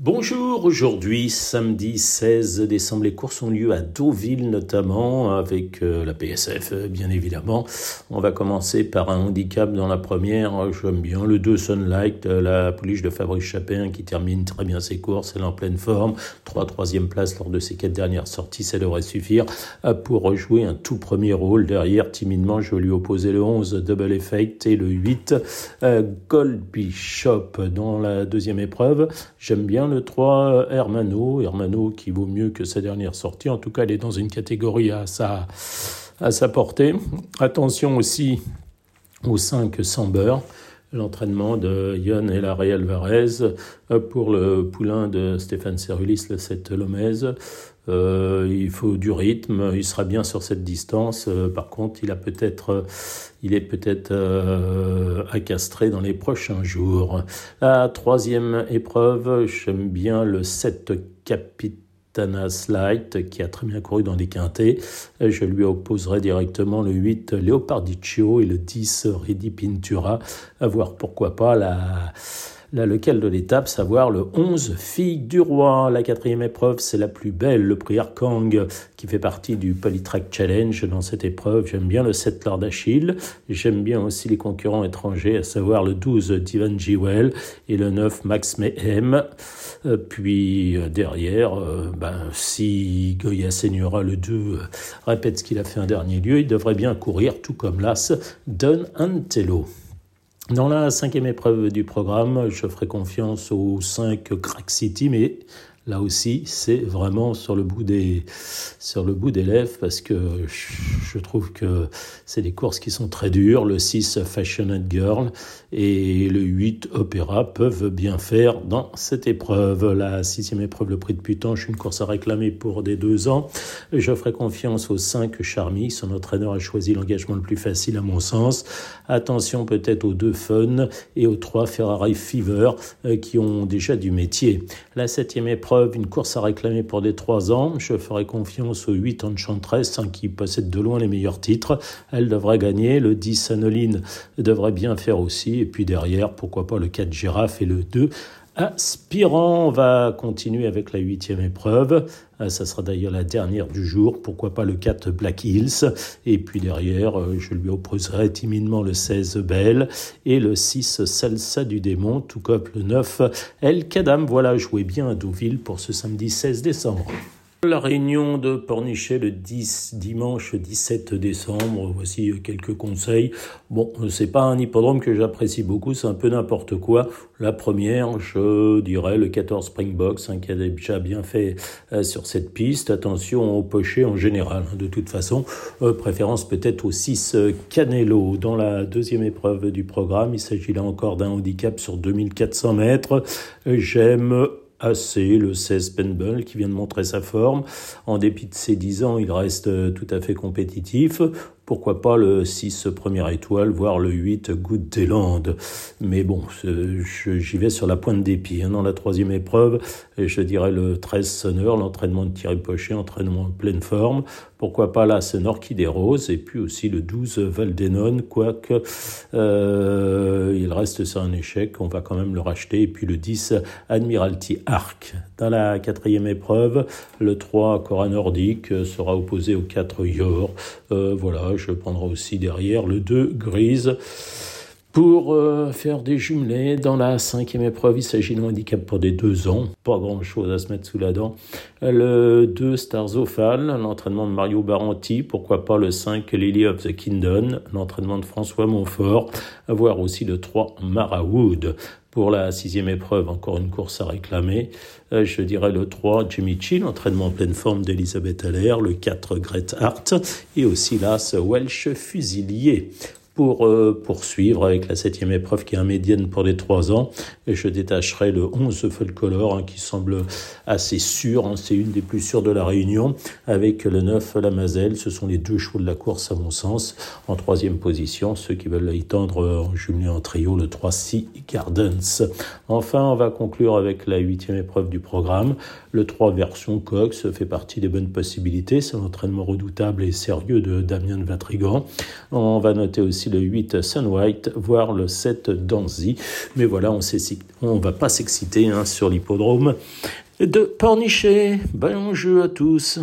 Bonjour, aujourd'hui samedi 16 décembre, les courses ont lieu à Deauville notamment avec euh, la PSF bien évidemment. On va commencer par un handicap dans la première, j'aime bien le 2 Sunlight, la pouliche de Fabrice Chapin qui termine très bien ses courses, elle est en pleine forme, 3 troisième place lors de ses quatre dernières sorties, ça devrait suffire euh, pour jouer un tout premier rôle. Derrière, timidement, je vais lui opposer le 11 Double Effect et le 8 euh, Gold Bishop dans la deuxième épreuve. J'aime bien le 3, Hermano. Hermano qui vaut mieux que sa dernière sortie. En tout cas, elle est dans une catégorie à sa, à sa portée. Attention aussi au 5, Samber l'entraînement de Yon et Larry Alvarez pour le poulain de Stéphane Cerulis, le 7 Lomez. Euh, il faut du rythme, il sera bien sur cette distance. Euh, par contre, il a peut-être, il est peut-être euh, accastré dans les prochains jours. La troisième épreuve, j'aime bien le 7 Capitanas Light qui a très bien couru dans les quintés. Je lui opposerai directement le 8 Leopardiccio et le 10 Ridi Pintura. À voir pourquoi pas la Là, lequel de l'étape, savoir le 11 Fille du Roi? La quatrième épreuve, c'est la plus belle, le prix Arkang, qui fait partie du Polytrack Challenge. Dans cette épreuve, j'aime bien le 7 Lord Achille. J'aime bien aussi les concurrents étrangers, à savoir le 12 Divan Jewel et le 9 Max Mayhem. Euh, puis euh, derrière, euh, ben, si Goya Seniora, le 2, répète ce qu'il a fait un dernier lieu, il devrait bien courir, tout comme l'As Don Antello. Dans la cinquième épreuve du programme, je ferai confiance aux 5 Crack City, mais là aussi, c'est vraiment sur le bout des, sur le bout des lèvres parce que je trouve que c'est des courses qui sont très dures. Le 6 Fashioned Girl et le 8 Opéra peuvent bien faire dans cette épreuve. La sixième épreuve, le prix de Putanche, une course à réclamer pour des deux ans. Je ferai confiance au 5 Charmy. Son entraîneur a choisi l'engagement le plus facile à mon sens. Attention peut-être aux deux Fun et aux trois Ferrari Fever euh, qui ont déjà du métier. La septième épreuve, une course à réclamer pour des trois ans. Je ferai confiance au 8 Enchantress hein, qui possède de loin les meilleurs titres. Elle devrait gagner. Le 10 Anoline devrait bien faire aussi. Et puis derrière, pourquoi pas le 4 girafe et le 2 aspirant. On va continuer avec la huitième épreuve. Euh, ça sera d'ailleurs la dernière du jour. Pourquoi pas le 4 Black Hills. Et puis derrière, euh, je lui opposerai timidement le 16 Belle et le 6 Salsa du démon, tout comme le 9 El Kadam. Voilà, jouez bien à Deauville pour ce samedi 16 décembre. La réunion de Pornichet le 10, dimanche 17 décembre, voici quelques conseils. Bon, c'est pas un hippodrome que j'apprécie beaucoup, c'est un peu n'importe quoi. La première, je dirais le 14 Springbox, hein, qui a déjà bien fait euh, sur cette piste. Attention au pocher en général, hein, de toute façon. Euh, préférence peut-être au 6 Canelo. Dans la deuxième épreuve du programme, il s'agit là encore d'un handicap sur 2400 mètres. J'aime assez le 16 Penbull qui vient de montrer sa forme. En dépit de ses 10 ans, il reste euh, tout à fait compétitif pourquoi pas le 6 première étoile, voire le 8 Good Zealand. Mais bon, j'y vais sur la pointe des pieds. Hein. Dans la troisième épreuve, je dirais le 13 Sonneur, l'entraînement de Thierry Pochet, entraînement en pleine forme. Pourquoi pas la Sonor qui dérose, et puis aussi le 12 Valdenon, quoique euh, reste sur un échec, on va quand même le racheter. Et puis le 10 Admiralty Arc. Dans la quatrième épreuve, le 3 Cora Nordique sera opposé au 4 Yor. Euh, voilà, je prendrai aussi derrière le 2 grise. Pour euh, faire des jumelés, dans la cinquième épreuve, il s'agit d'un handicap pour des deux ans. Pas grand chose à se mettre sous la dent. Le 2 Starzofal, l'entraînement de Mario Baranti. Pourquoi pas le 5 Lily of the Kingdom, l'entraînement de François Montfort. Avoir aussi le 3 Marawood. Pour la sixième épreuve, encore une course à réclamer. Euh, je dirais le 3, Jimmy Chill, entraînement en pleine forme d'Elisabeth Allaire. Le 4, Gret Hart. Et aussi l'As Welsh Fusilier pour euh, poursuivre avec la septième épreuve qui est un médiane pour les trois ans. Je détacherai le 11 Folklore hein, qui semble assez sûr, hein, c'est une des plus sûres de la Réunion, avec le 9 La Mazelle. Ce sont les deux chevaux de la course à mon sens. En troisième position, ceux qui veulent y tendre en jumelé en trio, le 3 Sea Gardens. Enfin, on va conclure avec la huitième épreuve du programme. Le 3 version Cox fait partie des bonnes possibilités. C'est un entraînement redoutable et sérieux de Damien Vatrigan. On va noter aussi le 8 Sun White, voire le 7 Danzy. Mais voilà, on ne va pas s'exciter hein, sur l'hippodrome de Pornichet. Bon jeu à tous.